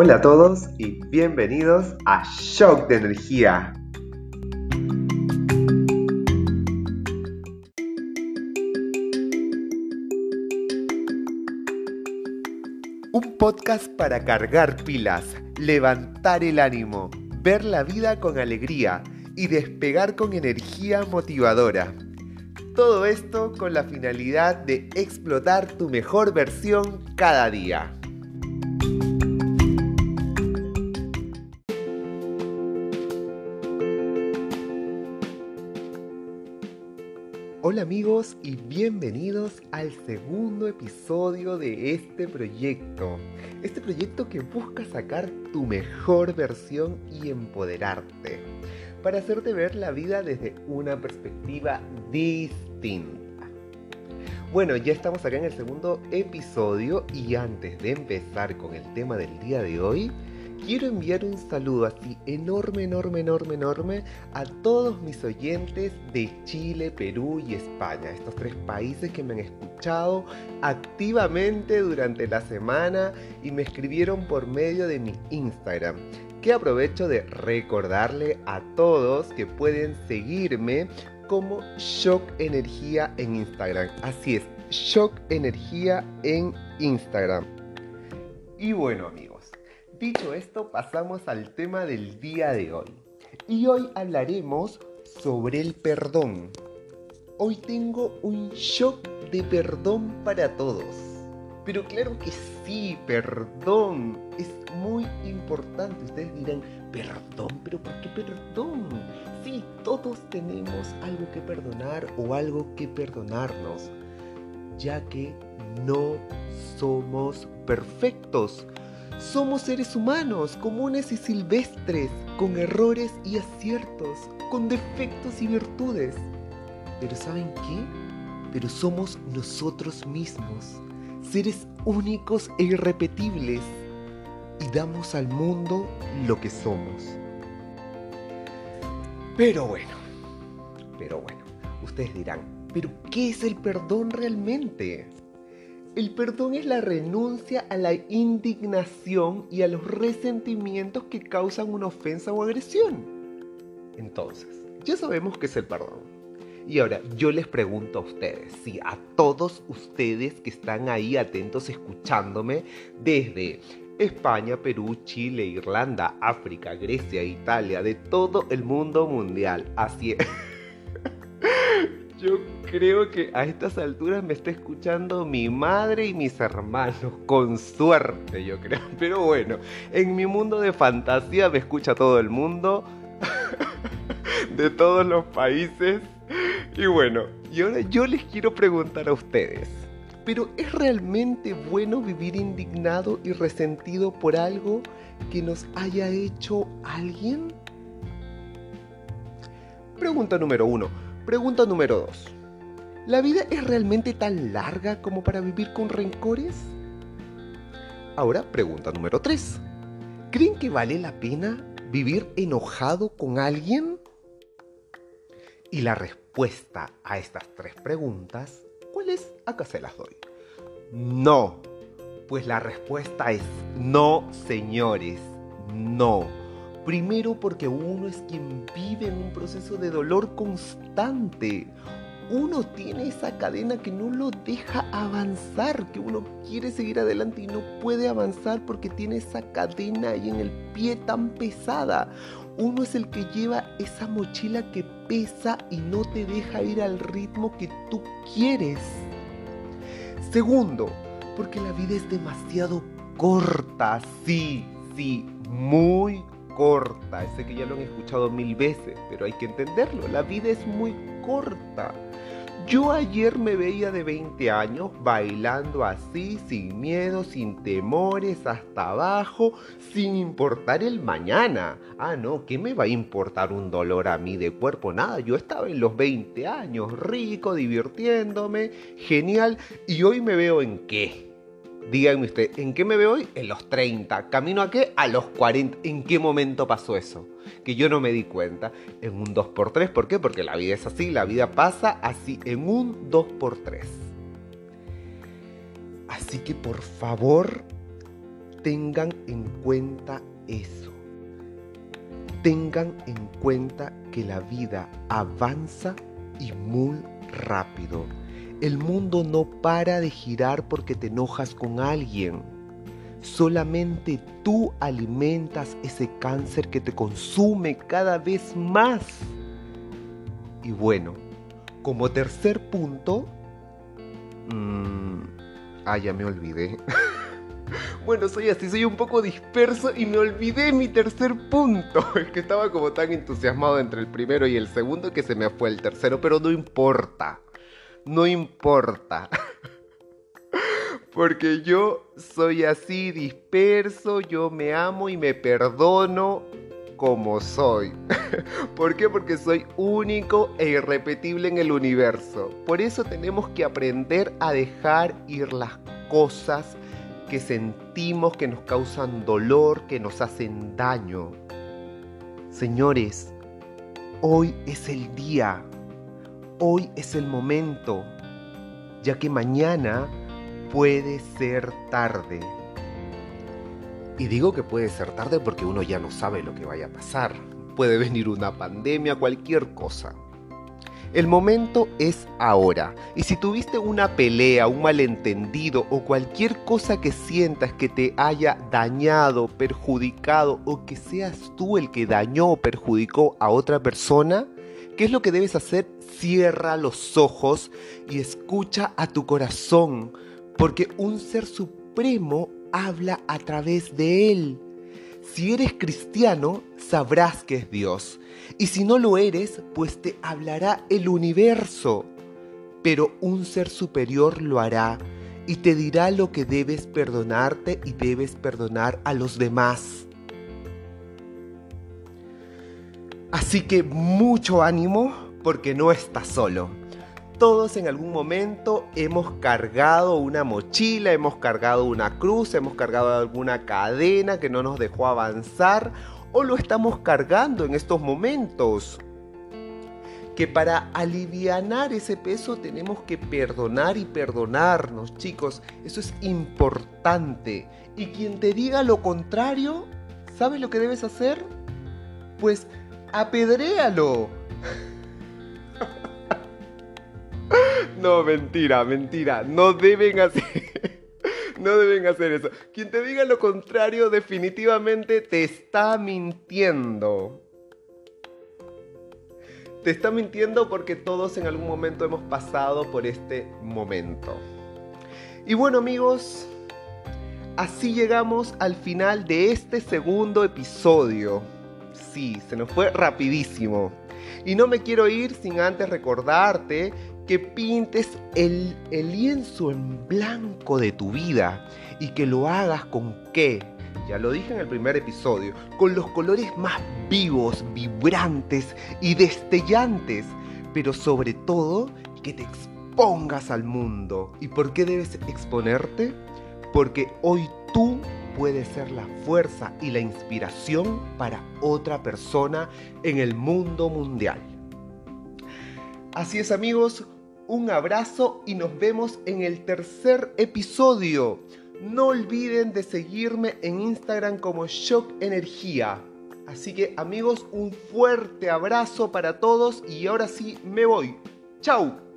Hola a todos y bienvenidos a Shock de Energía. Un podcast para cargar pilas, levantar el ánimo, ver la vida con alegría y despegar con energía motivadora. Todo esto con la finalidad de explotar tu mejor versión cada día. Hola amigos y bienvenidos al segundo episodio de este proyecto. Este proyecto que busca sacar tu mejor versión y empoderarte para hacerte ver la vida desde una perspectiva distinta. Bueno, ya estamos acá en el segundo episodio y antes de empezar con el tema del día de hoy, quiero enviar un saludo así enorme, enorme, enorme, enorme a todos mis oyentes de Chile, Perú y España, estos tres países que me han escuchado activamente durante la semana y me escribieron por medio de mi Instagram. Que aprovecho de recordarle a todos que pueden seguirme como Shock Energía en Instagram. Así es, Shock Energía en Instagram. Y bueno amigos Dicho esto, pasamos al tema del día de hoy. Y hoy hablaremos sobre el perdón. Hoy tengo un shock de perdón para todos. Pero claro que sí, perdón. Es muy importante. Ustedes dirán, perdón, pero ¿por qué perdón? Sí, todos tenemos algo que perdonar o algo que perdonarnos, ya que no somos perfectos. Somos seres humanos, comunes y silvestres, con errores y aciertos, con defectos y virtudes. Pero ¿saben qué? Pero somos nosotros mismos, seres únicos e irrepetibles, y damos al mundo lo que somos. Pero bueno, pero bueno, ustedes dirán, ¿pero qué es el perdón realmente? El perdón es la renuncia a la indignación y a los resentimientos que causan una ofensa o agresión. Entonces, ya sabemos qué es el perdón. Y ahora yo les pregunto a ustedes, sí, a todos ustedes que están ahí atentos escuchándome desde España, Perú, Chile, Irlanda, África, Grecia, Italia, de todo el mundo mundial. Así es. Yo creo que a estas alturas me está escuchando mi madre y mis hermanos, con suerte yo creo. Pero bueno, en mi mundo de fantasía me escucha todo el mundo, de todos los países. Y bueno, y ahora yo les quiero preguntar a ustedes, ¿pero es realmente bueno vivir indignado y resentido por algo que nos haya hecho alguien? Pregunta número uno. Pregunta número 2. ¿La vida es realmente tan larga como para vivir con rencores? Ahora, pregunta número 3. ¿Creen que vale la pena vivir enojado con alguien? Y la respuesta a estas tres preguntas, ¿cuál es? Acá se las doy. No. Pues la respuesta es no, señores, no. Primero porque uno es quien vive en un proceso de dolor constante. Uno tiene esa cadena que no lo deja avanzar, que uno quiere seguir adelante y no puede avanzar porque tiene esa cadena ahí en el pie tan pesada. Uno es el que lleva esa mochila que pesa y no te deja ir al ritmo que tú quieres. Segundo, porque la vida es demasiado corta, sí, sí, muy corta. Sé que ya lo han escuchado mil veces, pero hay que entenderlo. La vida es muy corta. Yo ayer me veía de 20 años bailando así, sin miedo, sin temores, hasta abajo, sin importar el mañana. Ah, no, ¿qué me va a importar un dolor a mí de cuerpo? Nada, yo estaba en los 20 años, rico, divirtiéndome, genial, y hoy me veo en qué. Díganme usted, ¿en qué me veo hoy? En los 30. ¿Camino a qué? A los 40. ¿En qué momento pasó eso? Que yo no me di cuenta. En un 2x3. ¿Por qué? Porque la vida es así. La vida pasa así. En un 2x3. Así que por favor, tengan en cuenta eso. Tengan en cuenta que la vida avanza y muy rápido. El mundo no para de girar porque te enojas con alguien. Solamente tú alimentas ese cáncer que te consume cada vez más. Y bueno, como tercer punto... Mmm, ah, ya me olvidé. bueno, soy así, soy un poco disperso y me olvidé mi tercer punto. Es que estaba como tan entusiasmado entre el primero y el segundo que se me fue el tercero, pero no importa. No importa. Porque yo soy así disperso, yo me amo y me perdono como soy. ¿Por qué? Porque soy único e irrepetible en el universo. Por eso tenemos que aprender a dejar ir las cosas que sentimos que nos causan dolor, que nos hacen daño. Señores, hoy es el día, hoy es el momento, ya que mañana puede ser tarde. Y digo que puede ser tarde porque uno ya no sabe lo que vaya a pasar. Puede venir una pandemia, cualquier cosa. El momento es ahora. Y si tuviste una pelea, un malentendido o cualquier cosa que sientas que te haya dañado, perjudicado o que seas tú el que dañó o perjudicó a otra persona, ¿qué es lo que debes hacer? Cierra los ojos y escucha a tu corazón, porque un ser supremo habla a través de él. Si eres cristiano, sabrás que es Dios. Y si no lo eres, pues te hablará el universo. Pero un ser superior lo hará y te dirá lo que debes perdonarte y debes perdonar a los demás. Así que mucho ánimo porque no estás solo. Todos en algún momento hemos cargado una mochila, hemos cargado una cruz, hemos cargado alguna cadena que no nos dejó avanzar o lo estamos cargando en estos momentos. Que para alivianar ese peso tenemos que perdonar y perdonarnos, chicos. Eso es importante. Y quien te diga lo contrario, ¿sabes lo que debes hacer? Pues apedréalo. No, mentira, mentira. No deben hacer. No deben hacer eso. Quien te diga lo contrario definitivamente te está mintiendo. Te está mintiendo porque todos en algún momento hemos pasado por este momento. Y bueno amigos, así llegamos al final de este segundo episodio. Sí, se nos fue rapidísimo. Y no me quiero ir sin antes recordarte que pintes el, lienzo en blanco de tu vida y que lo hagas con qué. Ya lo dije en el primer episodio, con los colores más vivos, vibrantes y destellantes, pero sobre todo que te expongas al mundo. ¿Y por qué debes exponerte? Porque hoy tú puedes ser la fuerza y la inspiración para otra persona en el mundo mundial. Así es amigos, un abrazo y nos vemos en el tercer episodio. No olviden de seguirme en Instagram como Shock Energía. Así que amigos, un fuerte abrazo para todos y ahora sí me voy. ¡Chao!